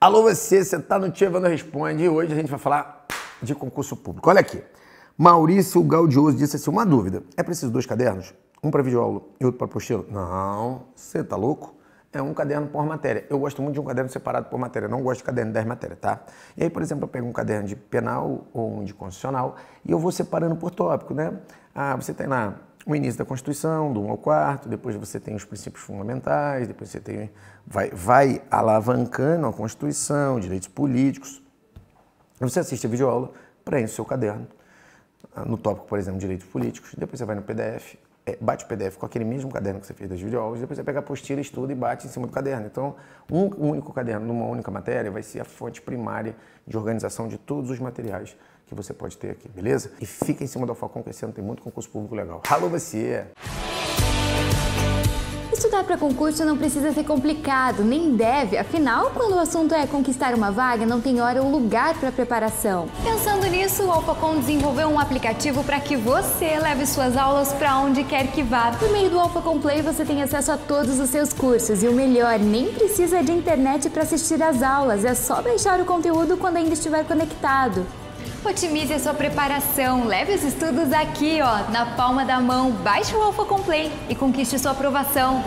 Alô você, você está no Tia Evandro Responde e hoje a gente vai falar de concurso público. Olha aqui, Maurício Gaudioso disse assim, uma dúvida, é preciso dois cadernos? Um para videoaula e outro para apostila? Não, você tá louco? É um caderno por matéria. Eu gosto muito de um caderno separado por matéria, não gosto de caderno de 10 matérias, tá? E aí, por exemplo, eu pego um caderno de penal ou um de constitucional e eu vou separando por tópico, né? Ah, você tem lá o início da Constituição, do 1 ao 4, depois você tem os princípios fundamentais, depois você tem, vai, vai alavancando a Constituição, direitos políticos. Você assiste a videoaula, preenche o seu caderno, ah, no tópico, por exemplo, direitos políticos, depois você vai no PDF, bate o PDF com aquele mesmo caderno que você fez das videoaulas, depois você pega a apostila, estuda e bate em cima do caderno. Então, um único caderno numa única matéria vai ser a fonte primária de organização de todos os materiais que você pode ter aqui, beleza? E fica em cima do Alfacom, que esse ano tem muito concurso público legal. Alô, você! Estudar para concurso não precisa ser complicado, nem deve, afinal, quando o assunto é conquistar uma vaga, não tem hora ou lugar para preparação. Pensando nisso, o Alphacom desenvolveu um aplicativo para que você leve suas aulas para onde quer que vá. Por meio do Alphacom Play, você tem acesso a todos os seus cursos e o melhor, nem precisa de internet para assistir às aulas, é só baixar o conteúdo quando ainda estiver conectado. Otimize a sua preparação, leve os estudos aqui, ó, na palma da mão. Baixe o Alpha Complay e conquiste sua aprovação.